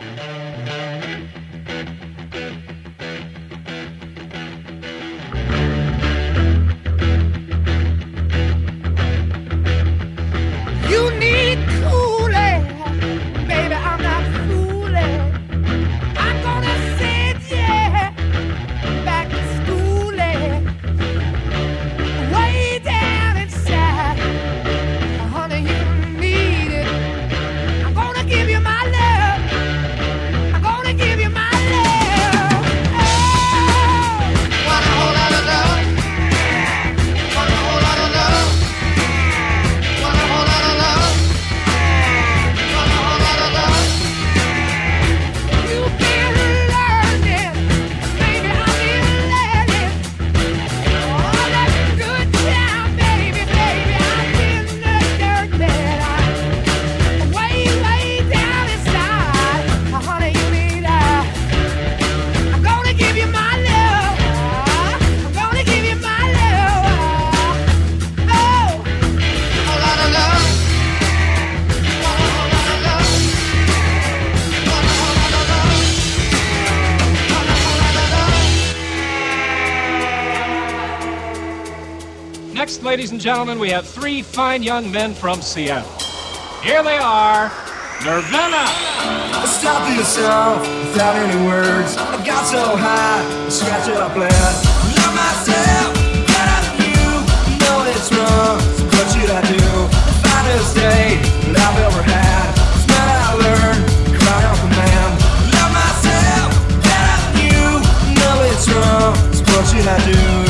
Música ladies and gentlemen, we have three fine young men from Seattle. Here they are. Nirvana! Stop yourself without any words. I got so high, scratch it up loud. Love myself better than you. Know it's wrong, so what should I do? The finest day that I've ever had. It's not I learned, cry on command. Love myself better than you. Know it's wrong, so what should I do?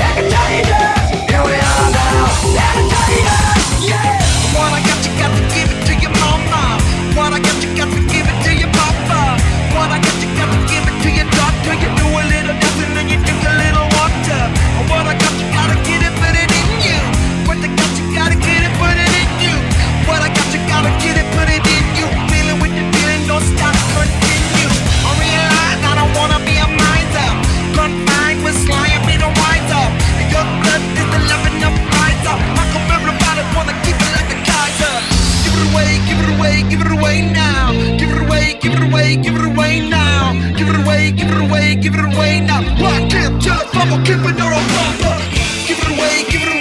give it away, give it away now. Block him, just bubble, keep it, no, I'm Give it away, give it away.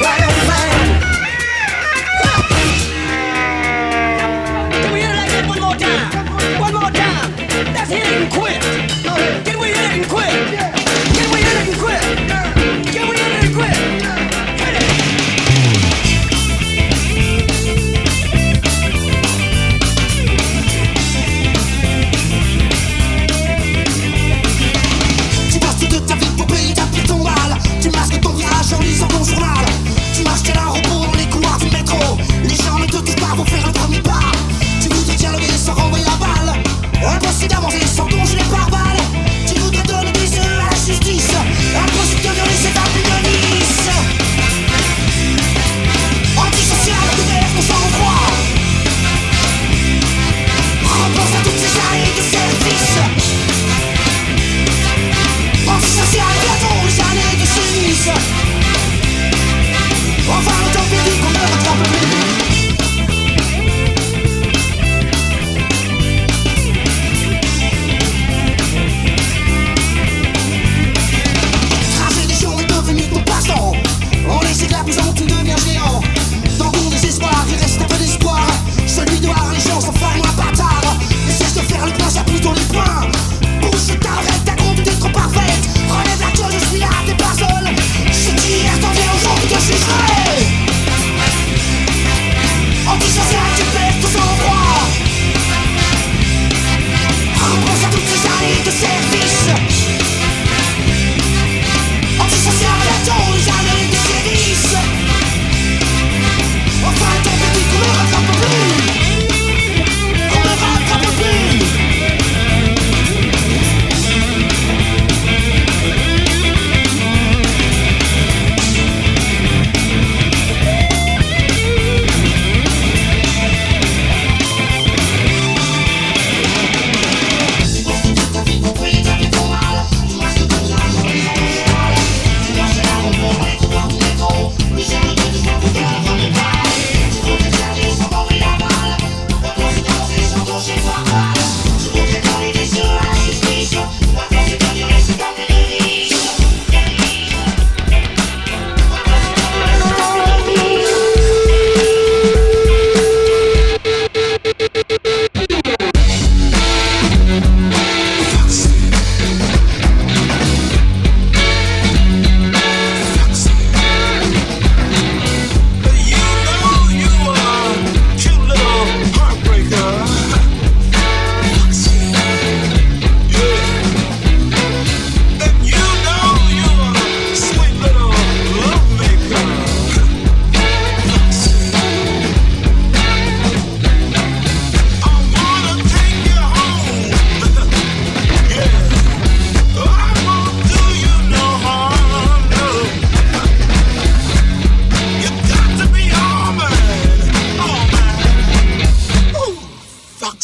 Why don't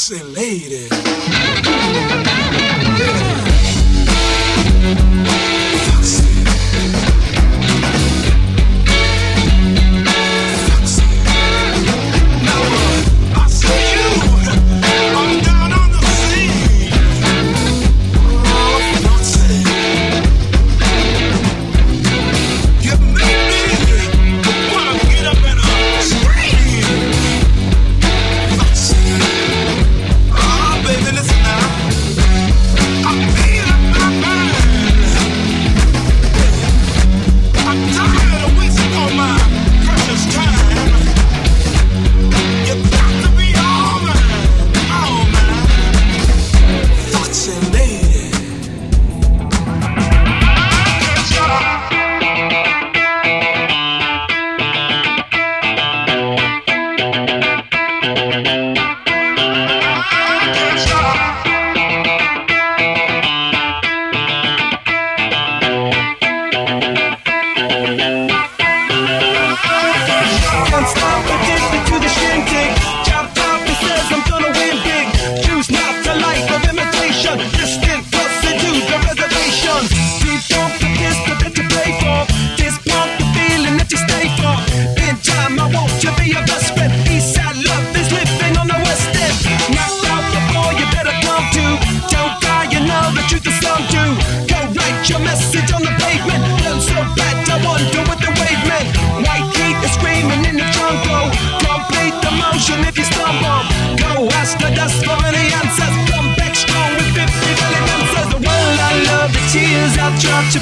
Oh,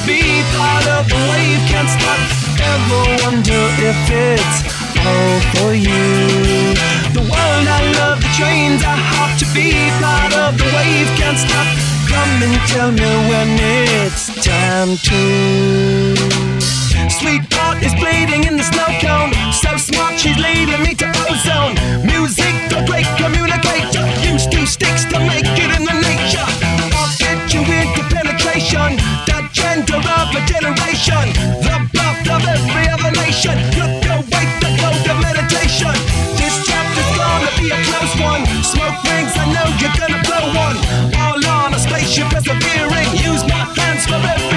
Be part of the wave. Can't stop. Ever wonder if it's all for you? The world I love, the trains I hop to be part of the wave. Can't stop. Come and tell me when it's time to. Sweetheart is bleeding in the snow cone. So smart, she's leading me to ozone. Music, the great communicator. Used to sticks to make it in the nature. I'll get you into penetration. Gender of a generation. The bluff of every other nation. Look away, the code of meditation. This chapter's gonna be a close one. Smoke rings, I know you're gonna blow one. All on a spaceship persevering. Use my hands for everything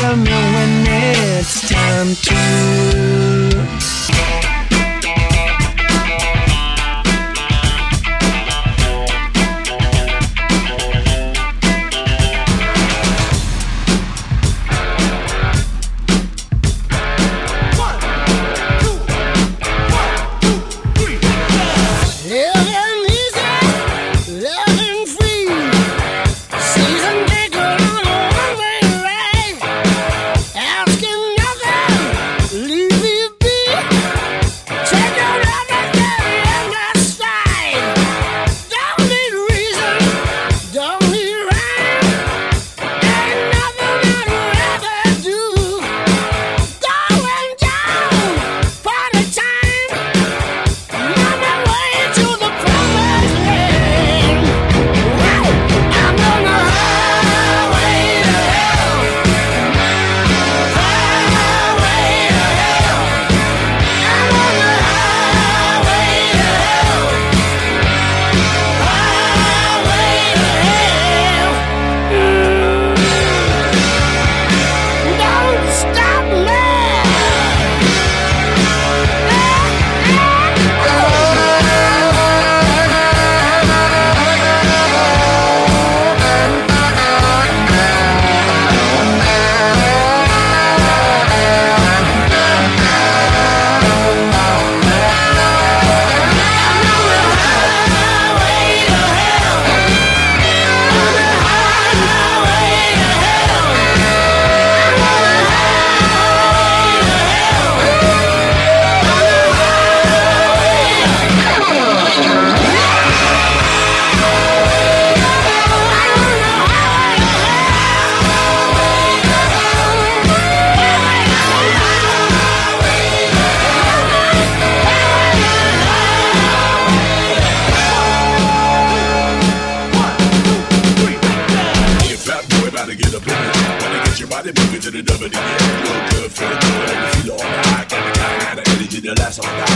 Come and when it's time to. Energy that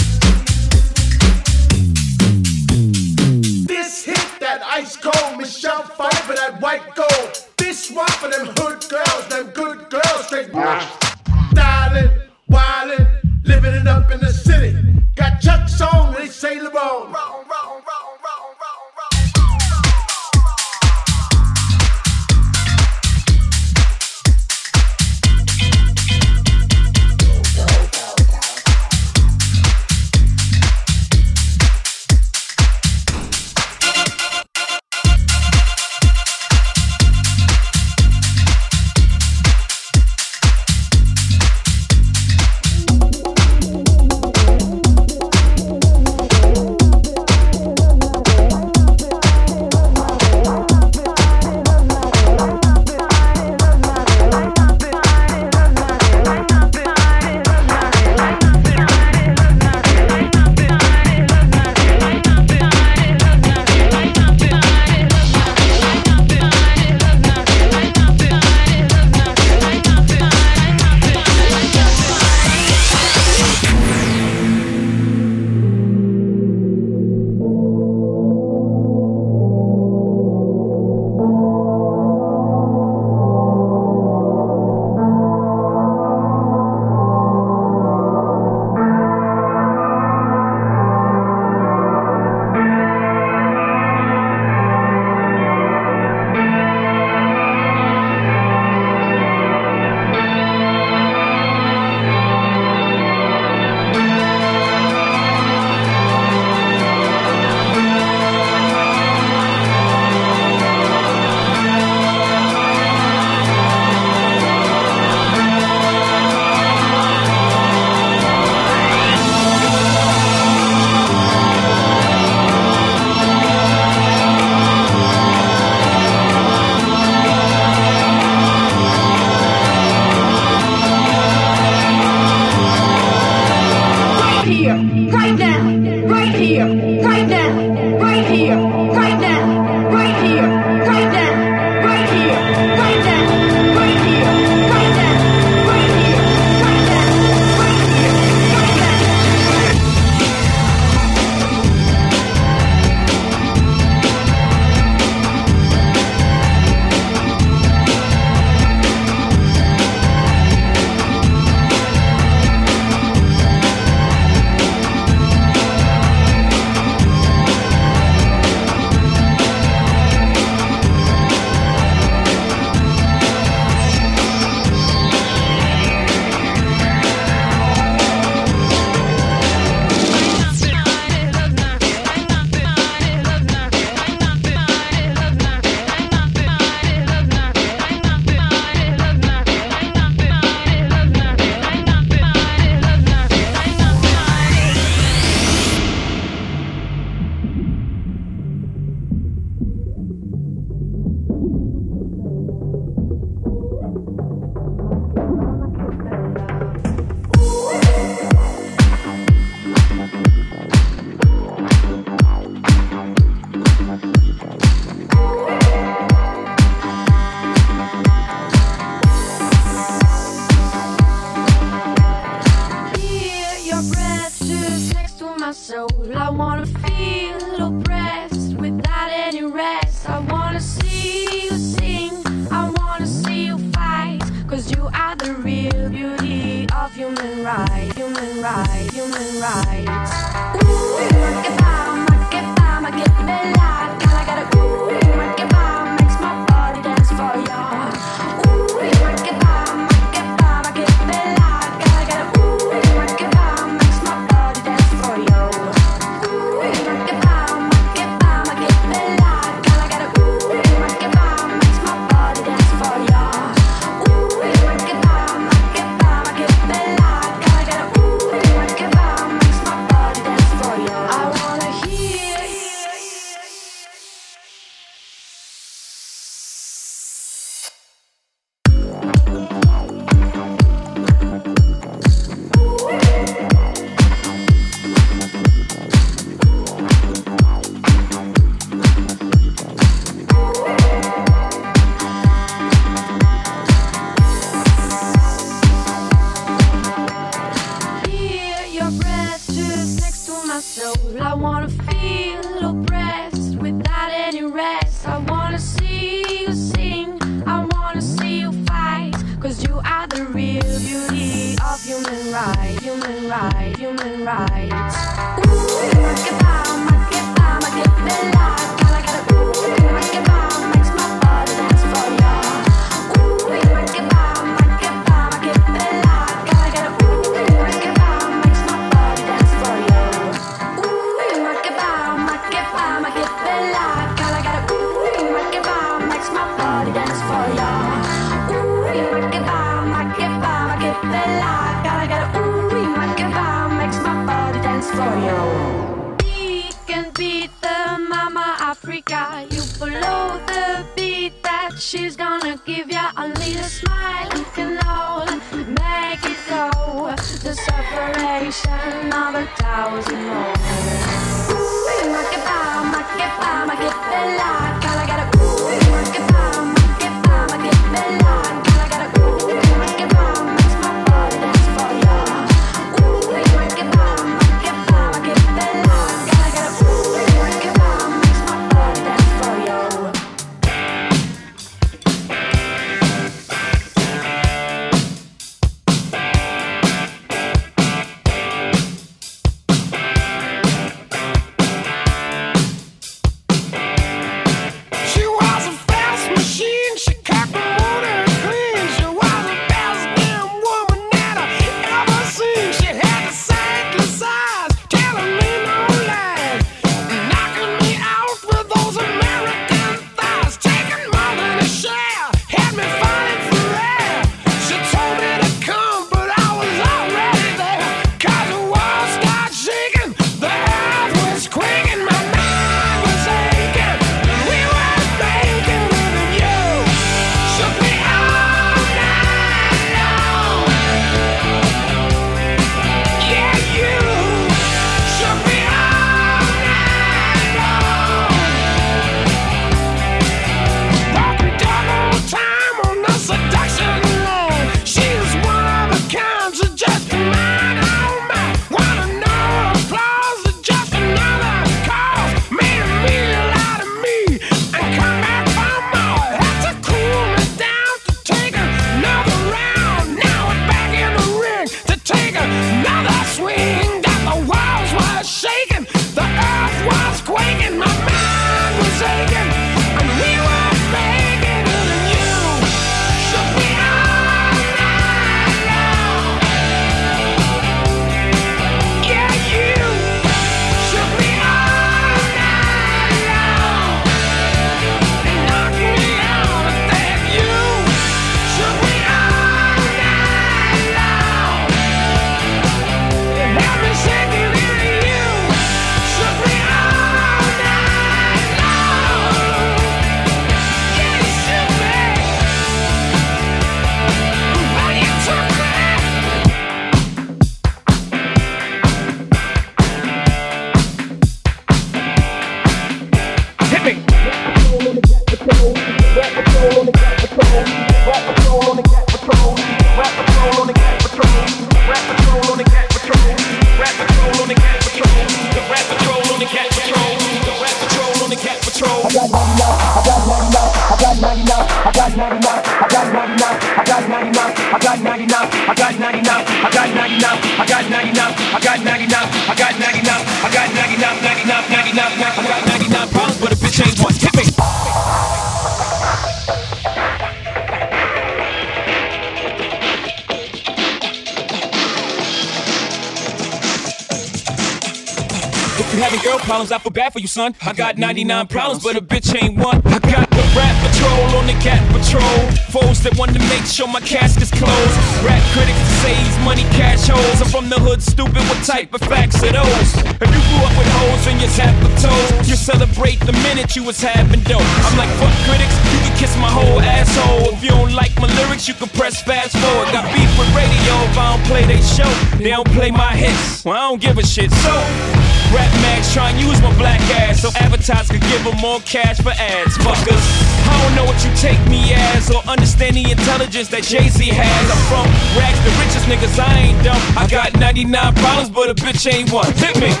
son. I got 99 problems, but a bitch ain't one. I got the rap patrol on the cat patrol. Foes that want to make sure my casket's closed. Rap critics that say he's money cash holes. I'm from the hood, stupid. What type of facts are those? If you grew up with hoes and your tap of toes, you celebrate the minute you was having dope. I'm like, fuck critics, you can kiss my whole asshole. If you don't like my lyrics, you can press fast forward. Got beef with radio if I don't play they show. They don't play my hits. Well, I don't give a shit. So, Rap max trying use my black ass so advertisers could give them more cash for ads. Fuckers, I don't know what you take me as or understand the intelligence that Jay Z has. I'm from rags, the richest niggas, I ain't dumb. I got 99 problems, but a bitch ain't one. Hit me. 99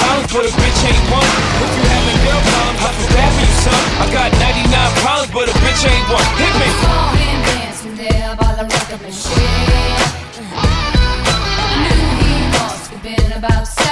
problems, but a bitch ain't one. If you having girl problems, I feel bad for you, son. I got 99 problems, but a bitch ain't one. Hit me. Fall and dance by the record machine.